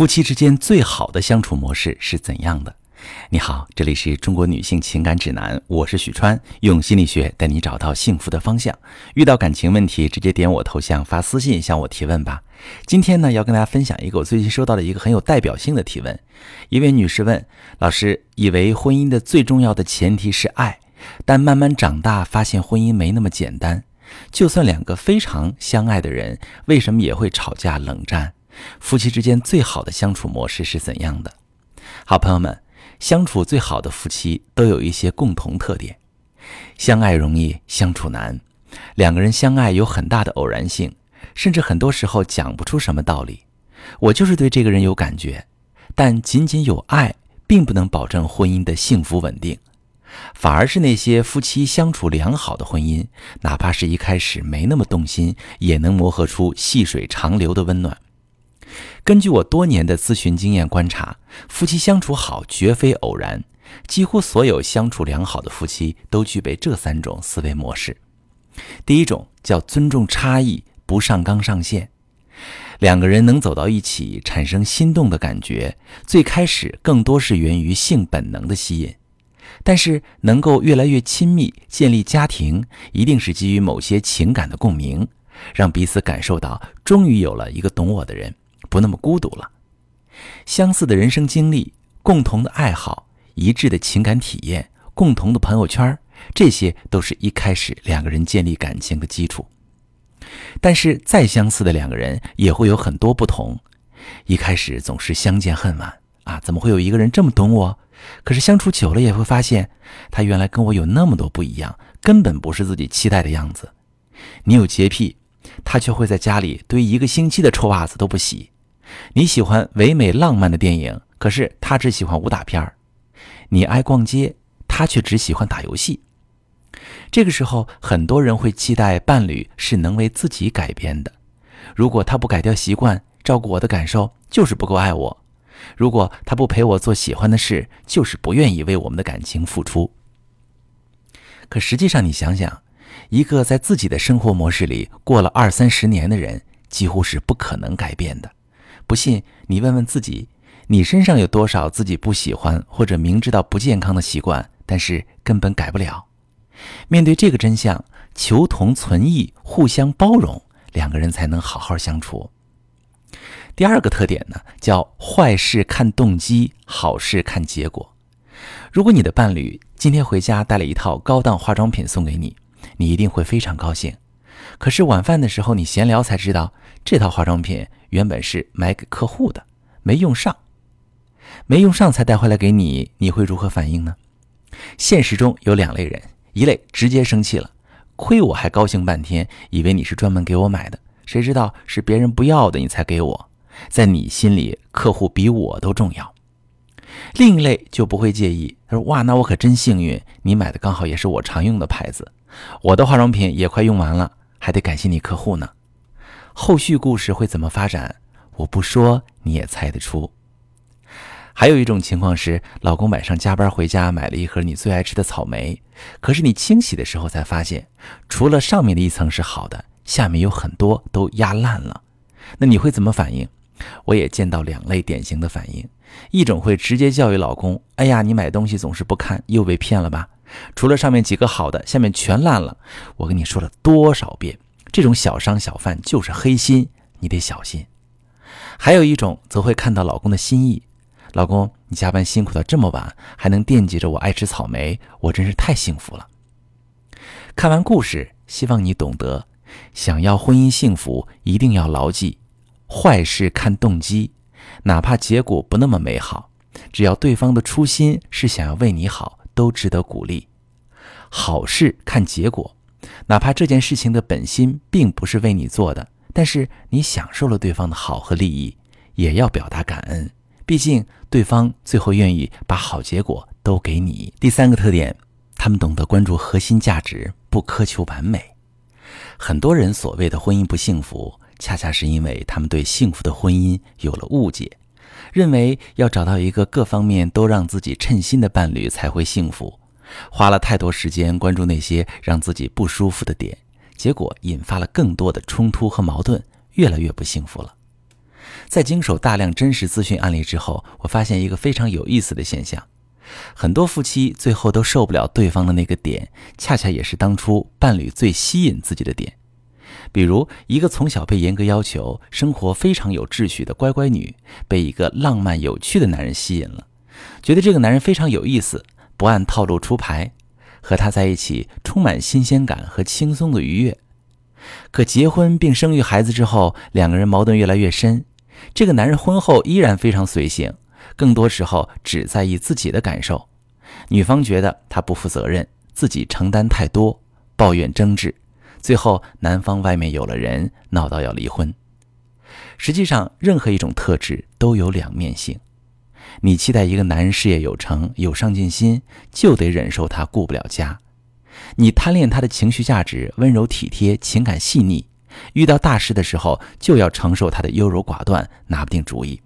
夫妻之间最好的相处模式是怎样的？你好，这里是中国女性情感指南，我是许川，用心理学带你找到幸福的方向。遇到感情问题，直接点我头像发私信向我提问吧。今天呢，要跟大家分享一个我最近收到的一个很有代表性的提问。一位女士问老师：以为婚姻的最重要的前提是爱，但慢慢长大发现婚姻没那么简单。就算两个非常相爱的人，为什么也会吵架冷战？夫妻之间最好的相处模式是怎样的？好朋友们，相处最好的夫妻都有一些共同特点：相爱容易相处难。两个人相爱有很大的偶然性，甚至很多时候讲不出什么道理。我就是对这个人有感觉，但仅仅有爱并不能保证婚姻的幸福稳定。反而是那些夫妻相处良好的婚姻，哪怕是一开始没那么动心，也能磨合出细水长流的温暖。根据我多年的咨询经验观察，夫妻相处好绝非偶然。几乎所有相处良好的夫妻都具备这三种思维模式。第一种叫尊重差异，不上纲上线。两个人能走到一起，产生心动的感觉，最开始更多是源于性本能的吸引。但是能够越来越亲密，建立家庭，一定是基于某些情感的共鸣，让彼此感受到终于有了一个懂我的人。不那么孤独了，相似的人生经历、共同的爱好、一致的情感体验、共同的朋友圈，这些都是一开始两个人建立感情的基础。但是再相似的两个人也会有很多不同，一开始总是相见恨晚啊！怎么会有一个人这么懂我？可是相处久了也会发现，他原来跟我有那么多不一样，根本不是自己期待的样子。你有洁癖，他却会在家里堆一个星期的臭袜子都不洗。你喜欢唯美浪漫的电影，可是他只喜欢武打片儿；你爱逛街，他却只喜欢打游戏。这个时候，很多人会期待伴侣是能为自己改变的。如果他不改掉习惯，照顾我的感受，就是不够爱我；如果他不陪我做喜欢的事，就是不愿意为我们的感情付出。可实际上，你想想，一个在自己的生活模式里过了二三十年的人，几乎是不可能改变的。不信，你问问自己，你身上有多少自己不喜欢或者明知道不健康的习惯，但是根本改不了？面对这个真相，求同存异，互相包容，两个人才能好好相处。第二个特点呢，叫坏事看动机，好事看结果。如果你的伴侣今天回家带了一套高档化妆品送给你，你一定会非常高兴。可是晚饭的时候，你闲聊才知道，这套化妆品。原本是买给客户的，没用上，没用上才带回来给你，你会如何反应呢？现实中有两类人，一类直接生气了，亏我还高兴半天，以为你是专门给我买的，谁知道是别人不要的，你才给我，在你心里，客户比我都重要。另一类就不会介意，他说：“哇，那我可真幸运，你买的刚好也是我常用的牌子，我的化妆品也快用完了，还得感谢你客户呢。”后续故事会怎么发展？我不说你也猜得出。还有一种情况是，老公晚上加班回家买了一盒你最爱吃的草莓，可是你清洗的时候才发现，除了上面的一层是好的，下面有很多都压烂了。那你会怎么反应？我也见到两类典型的反应：一种会直接教育老公：“哎呀，你买东西总是不看，又被骗了吧？除了上面几个好的，下面全烂了。我跟你说了多少遍。”这种小商小贩就是黑心，你得小心。还有一种则会看到老公的心意，老公，你加班辛苦到这么晚，还能惦记着我爱吃草莓，我真是太幸福了。看完故事，希望你懂得，想要婚姻幸福，一定要牢记：坏事看动机，哪怕结果不那么美好，只要对方的初心是想要为你好，都值得鼓励；好事看结果。哪怕这件事情的本心并不是为你做的，但是你享受了对方的好和利益，也要表达感恩。毕竟对方最后愿意把好结果都给你。第三个特点，他们懂得关注核心价值，不苛求完美。很多人所谓的婚姻不幸福，恰恰是因为他们对幸福的婚姻有了误解，认为要找到一个各方面都让自己称心的伴侣才会幸福。花了太多时间关注那些让自己不舒服的点，结果引发了更多的冲突和矛盾，越来越不幸福了。在经手大量真实咨询案例之后，我发现一个非常有意思的现象：很多夫妻最后都受不了对方的那个点，恰恰也是当初伴侣最吸引自己的点。比如，一个从小被严格要求、生活非常有秩序的乖乖女，被一个浪漫有趣的男人吸引了，觉得这个男人非常有意思，不按套路出牌，和他在一起充满新鲜感和轻松的愉悦。可结婚并生育孩子之后，两个人矛盾越来越深。这个男人婚后依然非常随性，更多时候只在意自己的感受。女方觉得他不负责任，自己承担太多，抱怨争执。最后，男方外面有了人，闹到要离婚。实际上，任何一种特质都有两面性。你期待一个男人事业有成、有上进心，就得忍受他顾不了家；你贪恋他的情绪价值、温柔体贴、情感细腻，遇到大事的时候就要承受他的优柔寡断、拿不定主意。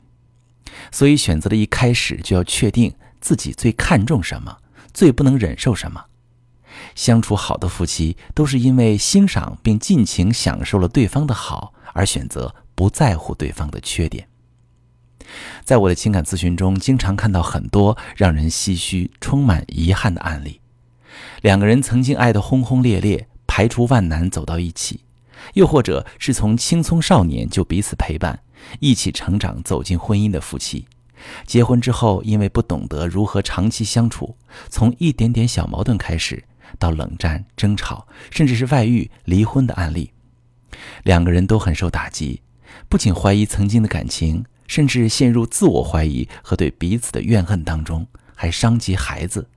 所以，选择的一开始就要确定自己最看重什么，最不能忍受什么。相处好的夫妻，都是因为欣赏并尽情享受了对方的好，而选择不在乎对方的缺点。在我的情感咨询中，经常看到很多让人唏嘘、充满遗憾的案例。两个人曾经爱得轰轰烈烈，排除万难走到一起；又或者是从青葱少年就彼此陪伴，一起成长走进婚姻的夫妻，结婚之后因为不懂得如何长期相处，从一点点小矛盾开始。到冷战、争吵，甚至是外遇、离婚的案例，两个人都很受打击，不仅怀疑曾经的感情，甚至陷入自我怀疑和对彼此的怨恨当中，还伤及孩子，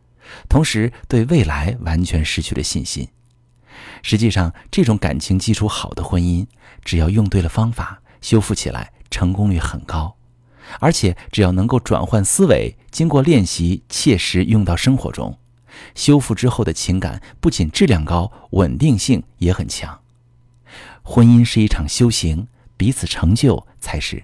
同时对未来完全失去了信心。实际上，这种感情基础好的婚姻，只要用对了方法，修复起来成功率很高，而且只要能够转换思维，经过练习，切实用到生活中。修复之后的情感不仅质量高，稳定性也很强。婚姻是一场修行，彼此成就才是